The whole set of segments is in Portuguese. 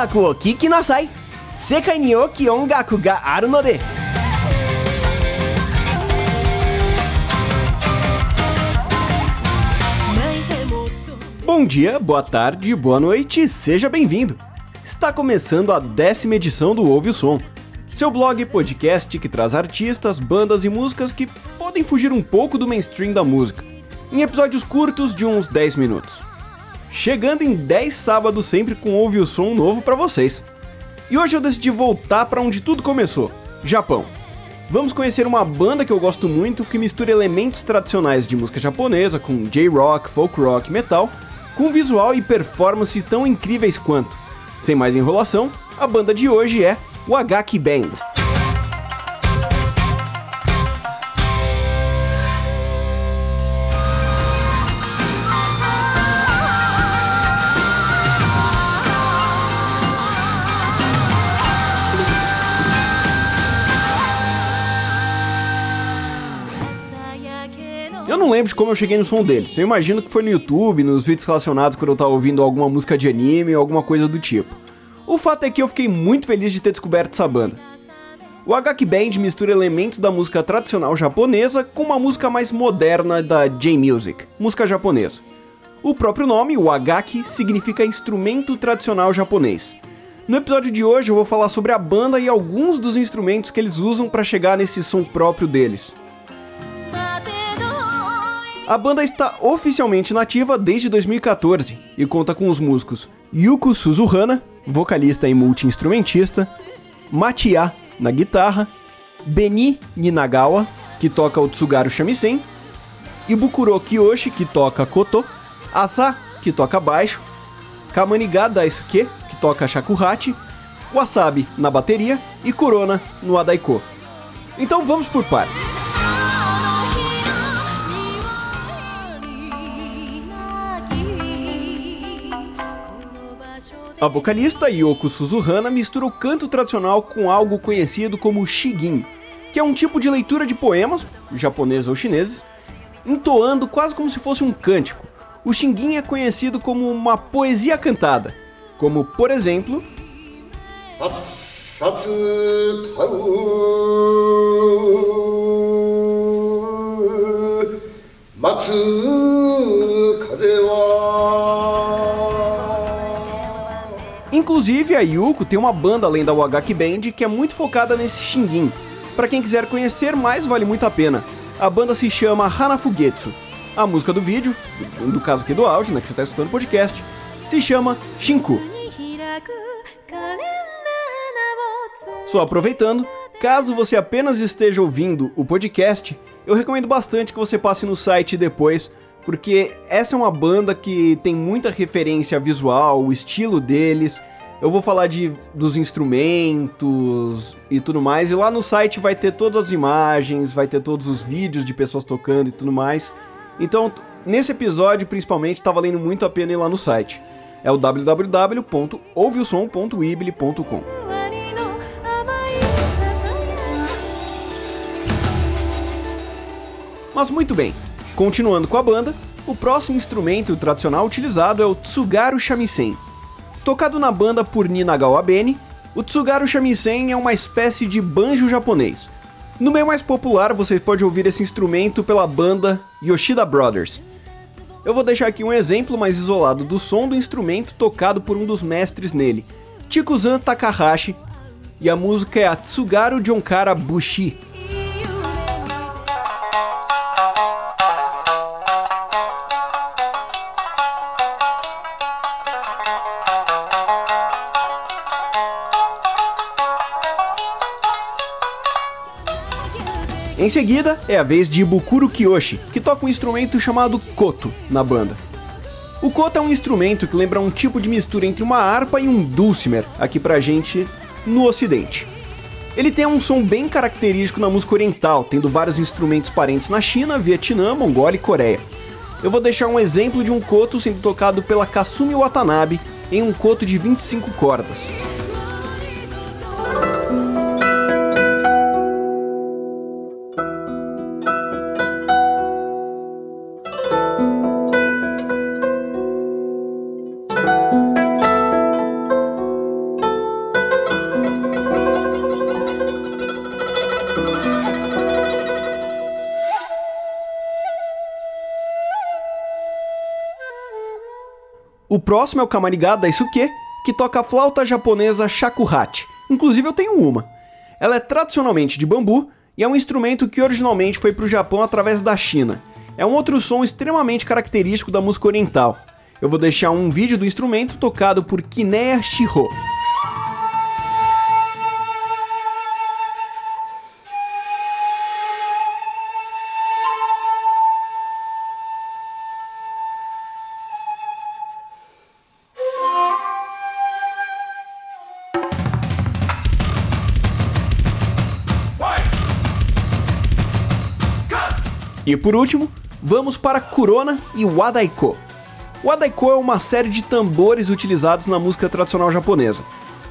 音楽を聴きなさい世界に大きい音楽があるので Bom dia, boa tarde, boa noite, seja bem-vindo! Está começando a décima edição do Ouve o Som, seu blog podcast que traz artistas, bandas e músicas que podem fugir um pouco do mainstream da música, em episódios curtos de uns 10 minutos. Chegando em 10 sábados sempre com Ouve o Som novo para vocês. E hoje eu decidi voltar para onde tudo começou, Japão. Vamos conhecer uma banda que eu gosto muito que mistura elementos tradicionais de música japonesa com J-rock, folk rock, metal, com visual e performance tão incríveis quanto. Sem mais enrolação, a banda de hoje é o Agaki Band. Eu não lembro de como eu cheguei no som deles. Eu imagino que foi no YouTube, nos vídeos relacionados quando eu tava ouvindo alguma música de anime ou alguma coisa do tipo. O fato é que eu fiquei muito feliz de ter descoberto essa banda. O Agaki Band mistura elementos da música tradicional japonesa com uma música mais moderna da J-Music, música japonesa. O próprio nome, o Agaki, significa instrumento tradicional japonês. No episódio de hoje eu vou falar sobre a banda e alguns dos instrumentos que eles usam para chegar nesse som próprio deles. A banda está oficialmente nativa desde 2014 e conta com os músicos Yuko Suzuhana, vocalista e multi-instrumentista, Matia na guitarra, Beni Ninagawa, que toca o Tsugaru Shamisen, Ibukuro Kiyoshi, que toca koto, Asa, que toca baixo, Kamaniga Daisuke, que toca shakuhachi, Wasabi na bateria e Corona no adaiko. Então vamos por partes. A vocalista Yoko Suzuhana mistura o canto tradicional com algo conhecido como shigin, que é um tipo de leitura de poemas, japoneses ou chineses, entoando quase como se fosse um cântico. O shigin é conhecido como uma poesia cantada, como por exemplo. Inclusive, a Yuko tem uma banda além da Wagaki Band que é muito focada nesse Shingin. Para quem quiser conhecer mais, vale muito a pena. A banda se chama Hanafugetsu. A música do vídeo, no caso aqui do áudio, né, que você está escutando o podcast, se chama Shinku. Só aproveitando, caso você apenas esteja ouvindo o podcast, eu recomendo bastante que você passe no site depois, porque essa é uma banda que tem muita referência visual, o estilo deles. Eu vou falar de dos instrumentos e tudo mais, e lá no site vai ter todas as imagens, vai ter todos os vídeos de pessoas tocando e tudo mais. Então, nesse episódio, principalmente, tá valendo muito a pena ir lá no site. É o www.ouveosom.weebly.com. Mas muito bem, continuando com a banda, o próximo instrumento tradicional utilizado é o Tsugaru Shamisen. Tocado na banda por Ninagawa Beni, o Tsugaru Shamisen é uma espécie de banjo japonês. No meio mais popular, você pode ouvir esse instrumento pela banda Yoshida Brothers. Eu vou deixar aqui um exemplo mais isolado do som do instrumento tocado por um dos mestres nele, Chikuzan Takahashi, e a música é a Tsugaru Jonkara Bushi. Em seguida, é a vez de Ibukuro Kiyoshi, que toca um instrumento chamado koto na banda. O koto é um instrumento que lembra um tipo de mistura entre uma harpa e um dulcimer, aqui pra gente no ocidente. Ele tem um som bem característico na música oriental, tendo vários instrumentos parentes na China, Vietnã, Mongólia e Coreia. Eu vou deixar um exemplo de um koto sendo tocado pela Kasumi Watanabe em um koto de 25 cordas. O próximo é o Kamariga Daisuke, que toca a flauta japonesa shakuhachi. Inclusive eu tenho uma. Ela é tradicionalmente de bambu e é um instrumento que originalmente foi para o Japão através da China. É um outro som extremamente característico da música oriental. Eu vou deixar um vídeo do instrumento tocado por Kineya Shiho. E por último, vamos para Kurona e Wadaiko. Wadaiko é uma série de tambores utilizados na música tradicional japonesa.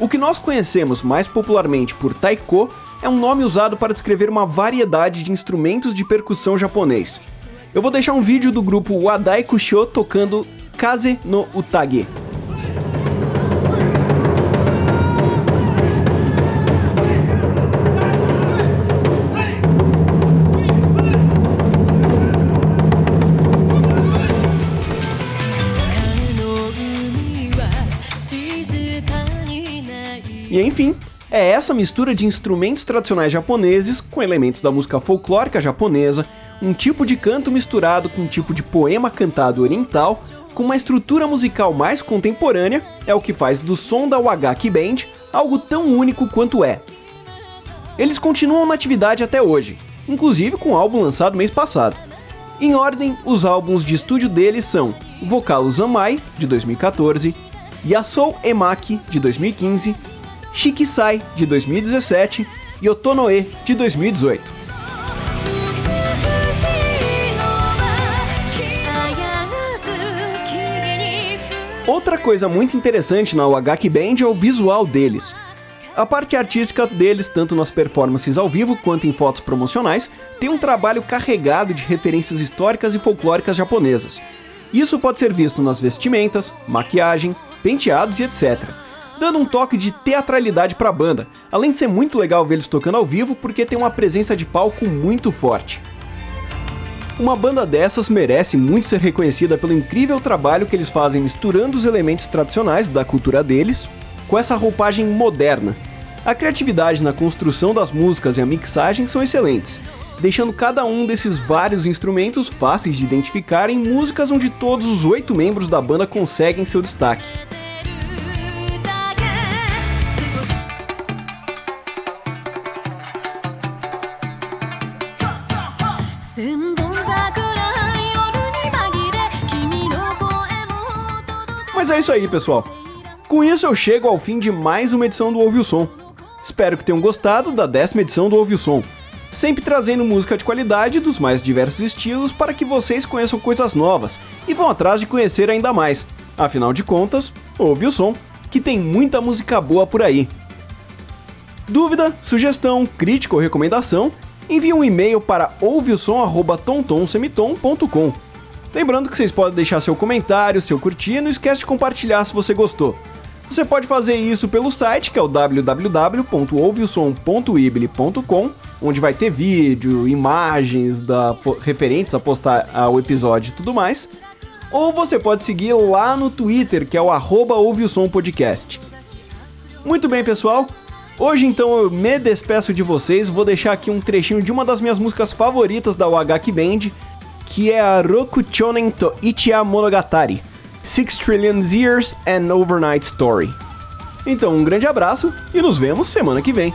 O que nós conhecemos mais popularmente por taiko é um nome usado para descrever uma variedade de instrumentos de percussão japonês. Eu vou deixar um vídeo do grupo Wadaiko Sho tocando Kaze no Utage. Essa mistura de instrumentos tradicionais japoneses com elementos da música folclórica japonesa, um tipo de canto misturado com um tipo de poema cantado oriental, com uma estrutura musical mais contemporânea, é o que faz do som da Wagaki Band algo tão único quanto é. Eles continuam na atividade até hoje, inclusive com o álbum lançado mês passado. Em ordem, os álbuns de estúdio deles são Vocalo Zamai, de 2014, Yasou Emaki, de 2015 Shikisai, de 2017 e Otonoe, de 2018. Outra coisa muito interessante na Wagaki Band é o visual deles. A parte artística deles, tanto nas performances ao vivo quanto em fotos promocionais, tem um trabalho carregado de referências históricas e folclóricas japonesas. Isso pode ser visto nas vestimentas, maquiagem, penteados e etc dando um toque de teatralidade para a banda, além de ser muito legal ver eles tocando ao vivo porque tem uma presença de palco muito forte. Uma banda dessas merece muito ser reconhecida pelo incrível trabalho que eles fazem misturando os elementos tradicionais da cultura deles com essa roupagem moderna. A criatividade na construção das músicas e a mixagem são excelentes, deixando cada um desses vários instrumentos fáceis de identificar em músicas onde todos os oito membros da banda conseguem seu destaque. Mas é isso aí, pessoal. Com isso eu chego ao fim de mais uma edição do Ouve o Som. Espero que tenham gostado da décima edição do Ouve o Som. Sempre trazendo música de qualidade dos mais diversos estilos para que vocês conheçam coisas novas e vão atrás de conhecer ainda mais. Afinal de contas, ouve o som, que tem muita música boa por aí. Dúvida, sugestão, crítica ou recomendação envie um e-mail para ouveosom.tontomsemitom.com. Lembrando que vocês podem deixar seu comentário, seu curtir, não esquece de compartilhar se você gostou. Você pode fazer isso pelo site, que é o www.ouveosom.ibli.com, onde vai ter vídeo, imagens da, referentes a postar ao episódio e tudo mais. Ou você pode seguir lá no Twitter, que é o arroba Podcast. Muito bem, pessoal. Hoje então eu me despeço de vocês, vou deixar aqui um trechinho de uma das minhas músicas favoritas da Wagaki Band, que é a Rokuchonen to Ichiya Monogatari, Six Trillion Years and Overnight Story. Então um grande abraço e nos vemos semana que vem.